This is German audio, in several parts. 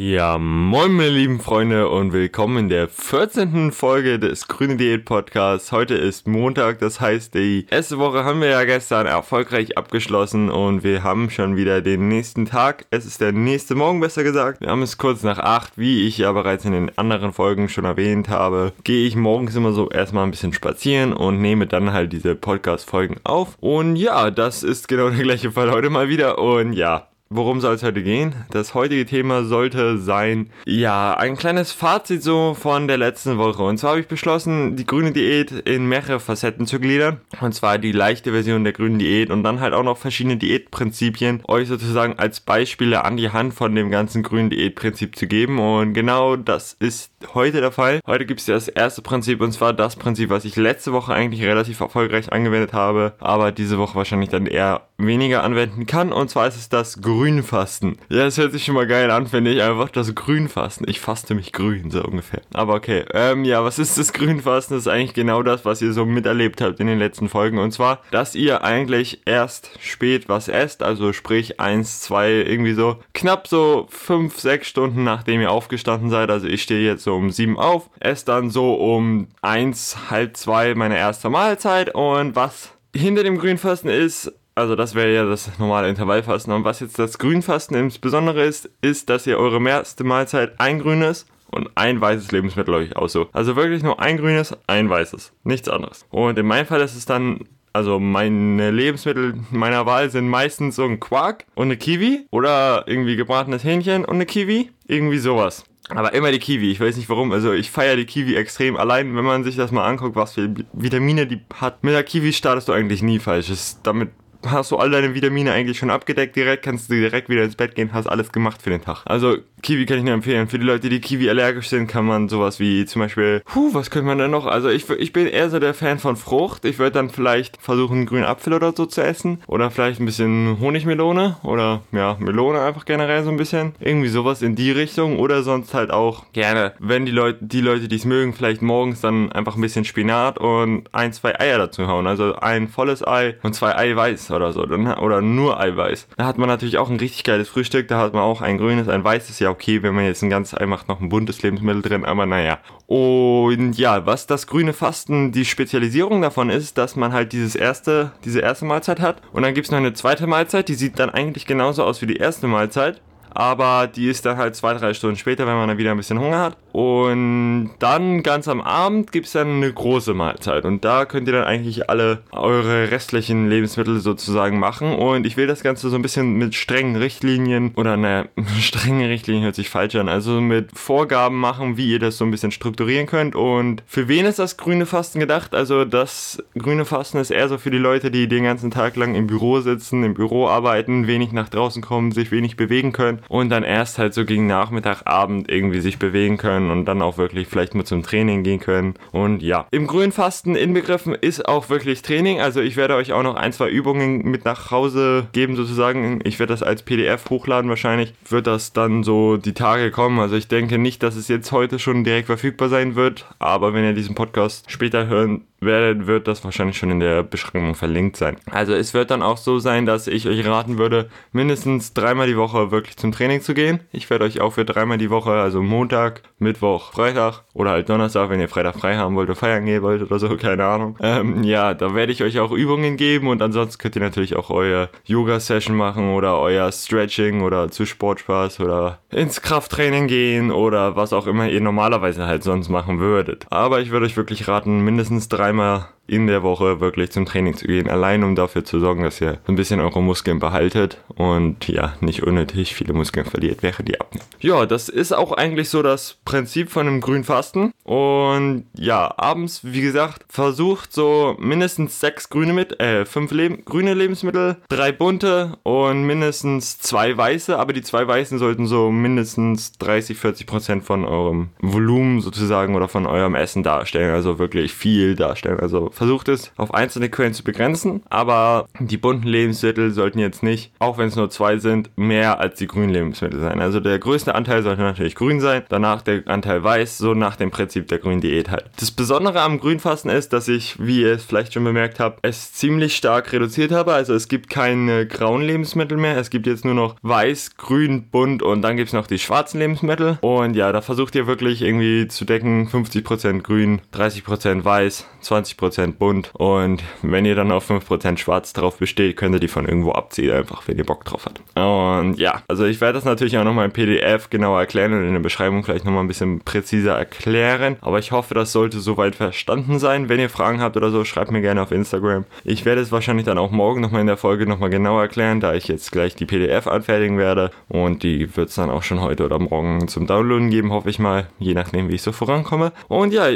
Ja, moin meine lieben Freunde und willkommen in der 14. Folge des Grüne Diät Podcasts. Heute ist Montag, das heißt, die erste Woche haben wir ja gestern erfolgreich abgeschlossen und wir haben schon wieder den nächsten Tag. Es ist der nächste Morgen, besser gesagt. Wir haben es kurz nach 8, wie ich ja bereits in den anderen Folgen schon erwähnt habe. Gehe ich morgens immer so erstmal ein bisschen spazieren und nehme dann halt diese Podcast-Folgen auf. Und ja, das ist genau der gleiche Fall heute mal wieder und ja, Worum soll es heute gehen? Das heutige Thema sollte sein, ja, ein kleines Fazit so von der letzten Woche. Und zwar habe ich beschlossen, die grüne Diät in mehrere Facetten zu gliedern. Und zwar die leichte Version der grünen Diät und dann halt auch noch verschiedene Diätprinzipien euch sozusagen als Beispiele an die Hand von dem ganzen grünen Diätprinzip zu geben. Und genau das ist heute der Fall. Heute gibt es das erste Prinzip und zwar das Prinzip, was ich letzte Woche eigentlich relativ erfolgreich angewendet habe, aber diese Woche wahrscheinlich dann eher weniger anwenden kann. Und zwar ist es das Grünfasten. Ja, das hört sich schon mal geil an, finde ich. Einfach das Grünfasten. Ich faste mich grün, so ungefähr. Aber okay. Ähm, ja, was ist das Grünfasten? Das ist eigentlich genau das, was ihr so miterlebt habt in den letzten Folgen. Und zwar, dass ihr eigentlich erst spät was esst. Also sprich eins, zwei, irgendwie so knapp so fünf, sechs Stunden nachdem ihr aufgestanden seid. Also ich stehe jetzt so um sieben auf. Esse dann so um eins, halb zwei meine erste Mahlzeit. Und was hinter dem Grünfasten ist, also das wäre ja das normale Intervallfasten. Und was jetzt das Grünfasten insbesondere ist, ist, dass ihr eure erste Mahlzeit ein grünes und ein weißes Lebensmittel euch aussucht. Also wirklich nur ein grünes, ein weißes. Nichts anderes. Und in meinem Fall ist es dann also meine Lebensmittel meiner Wahl sind meistens so ein Quark und eine Kiwi oder irgendwie gebratenes Hähnchen und eine Kiwi. Irgendwie sowas. Aber immer die Kiwi. Ich weiß nicht warum. Also ich feiere die Kiwi extrem. Allein wenn man sich das mal anguckt, was für Vitamine die hat. Mit der Kiwi startest du eigentlich nie falsch. damit hast du all deine Vitamine eigentlich schon abgedeckt direkt, kannst du direkt wieder ins Bett gehen, hast alles gemacht für den Tag. Also Kiwi kann ich nur empfehlen. Für die Leute, die Kiwi allergisch sind, kann man sowas wie zum Beispiel, puh, was könnte man denn noch? Also ich, ich bin eher so der Fan von Frucht. Ich würde dann vielleicht versuchen, einen grünen Apfel oder so zu essen. Oder vielleicht ein bisschen Honigmelone oder ja, Melone einfach generell so ein bisschen. Irgendwie sowas in die Richtung. Oder sonst halt auch gerne, wenn die Leute, die Leute, die es mögen, vielleicht morgens dann einfach ein bisschen Spinat und ein, zwei Eier dazu hauen. Also ein volles Ei und zwei Eiweiß oder so. Oder nur Eiweiß. Da hat man natürlich auch ein richtig geiles Frühstück. Da hat man auch ein grünes, ein weißes, ja okay, wenn man jetzt ein ganz Ei macht, noch ein buntes Lebensmittel drin, aber naja. Und ja, was das grüne Fasten, die Spezialisierung davon ist, dass man halt dieses erste, diese erste Mahlzeit hat und dann gibt es noch eine zweite Mahlzeit, die sieht dann eigentlich genauso aus wie die erste Mahlzeit aber die ist dann halt zwei, drei Stunden später, wenn man dann wieder ein bisschen Hunger hat. Und dann ganz am Abend gibt es dann eine große Mahlzeit. Und da könnt ihr dann eigentlich alle eure restlichen Lebensmittel sozusagen machen. Und ich will das Ganze so ein bisschen mit strengen Richtlinien oder naja, strenge Richtlinien hört sich falsch an, also mit Vorgaben machen, wie ihr das so ein bisschen strukturieren könnt. Und für wen ist das grüne Fasten gedacht? Also das grüne Fasten ist eher so für die Leute, die den ganzen Tag lang im Büro sitzen, im Büro arbeiten, wenig nach draußen kommen, sich wenig bewegen können. Und dann erst halt so gegen Nachmittag, Abend irgendwie sich bewegen können und dann auch wirklich vielleicht mal zum Training gehen können. Und ja, im Grünfasten inbegriffen ist auch wirklich Training. Also ich werde euch auch noch ein, zwei Übungen mit nach Hause geben sozusagen. Ich werde das als PDF hochladen wahrscheinlich. Wird das dann so die Tage kommen. Also ich denke nicht, dass es jetzt heute schon direkt verfügbar sein wird. Aber wenn ihr diesen Podcast später hören wird das wahrscheinlich schon in der Beschreibung verlinkt sein. Also es wird dann auch so sein, dass ich euch raten würde, mindestens dreimal die Woche wirklich zum Training zu gehen. Ich werde euch auch für dreimal die Woche, also Montag, Mittwoch, Freitag oder halt Donnerstag, wenn ihr Freitag frei haben wollt oder feiern gehen wollt oder so, keine Ahnung. Ähm, ja, da werde ich euch auch Übungen geben und ansonsten könnt ihr natürlich auch euer Yoga-Session machen oder euer Stretching oder zu Sportspaß oder ins Krafttraining gehen oder was auch immer ihr normalerweise halt sonst machen würdet. Aber ich würde euch wirklich raten, mindestens drei dreimal in der Woche wirklich zum Training zu gehen, allein um dafür zu sorgen, dass ihr ein bisschen eure Muskeln behaltet und ja, nicht unnötig viele Muskeln verliert, während ihr abnimmt. Ja, das ist auch eigentlich so das Prinzip von einem grünen Fasten. Und ja, abends, wie gesagt, versucht so mindestens sechs grüne mit, äh, fünf Leb grüne Lebensmittel, drei bunte und mindestens zwei weiße, aber die zwei weißen sollten so mindestens 30, 40 Prozent von eurem Volumen sozusagen oder von eurem Essen darstellen, also wirklich viel darstellen darstellen. Also versucht es auf einzelne Quellen zu begrenzen, aber die bunten Lebensmittel sollten jetzt nicht, auch wenn es nur zwei sind, mehr als die grünen Lebensmittel sein. Also der größte Anteil sollte natürlich grün sein, danach der Anteil weiß, so nach dem Prinzip der grünen Diät halt. Das Besondere am Grünfasten ist, dass ich, wie ihr es vielleicht schon bemerkt habt, es ziemlich stark reduziert habe. Also es gibt keine grauen Lebensmittel mehr, es gibt jetzt nur noch weiß, grün, bunt und dann gibt es noch die schwarzen Lebensmittel. Und ja, da versucht ihr wirklich irgendwie zu decken, 50% grün, 30% weiß, 20% bunt und wenn ihr dann auf 5% schwarz drauf besteht, könnt ihr die von irgendwo abziehen, einfach wenn ihr Bock drauf habt. Und ja, also ich werde das natürlich auch nochmal im PDF genauer erklären und in der Beschreibung vielleicht nochmal ein bisschen präziser erklären, aber ich hoffe, das sollte soweit verstanden sein. Wenn ihr Fragen habt oder so, schreibt mir gerne auf Instagram. Ich werde es wahrscheinlich dann auch morgen nochmal in der Folge nochmal genauer erklären, da ich jetzt gleich die PDF anfertigen werde und die wird es dann auch schon heute oder morgen zum Downloaden geben, hoffe ich mal, je nachdem, wie ich so vorankomme. Und ja,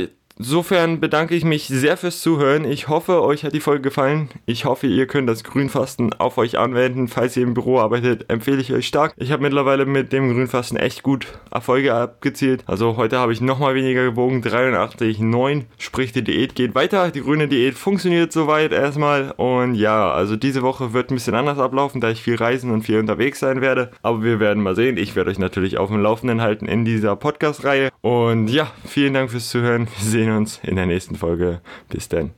Insofern bedanke ich mich sehr fürs Zuhören. Ich hoffe, euch hat die Folge gefallen. Ich hoffe, ihr könnt das Grünfasten auf euch anwenden. Falls ihr im Büro arbeitet, empfehle ich euch stark. Ich habe mittlerweile mit dem Grünfasten echt gut Erfolge abgezielt. Also heute habe ich nochmal weniger gewogen, 83,9. Sprich, die Diät geht weiter. Die grüne Diät funktioniert soweit erstmal. Und ja, also diese Woche wird ein bisschen anders ablaufen, da ich viel reisen und viel unterwegs sein werde. Aber wir werden mal sehen. Ich werde euch natürlich auf dem Laufenden halten in dieser Podcast-Reihe. Und ja, vielen Dank fürs Zuhören. Wir sehen sehen uns in der nächsten Folge. Bis dann.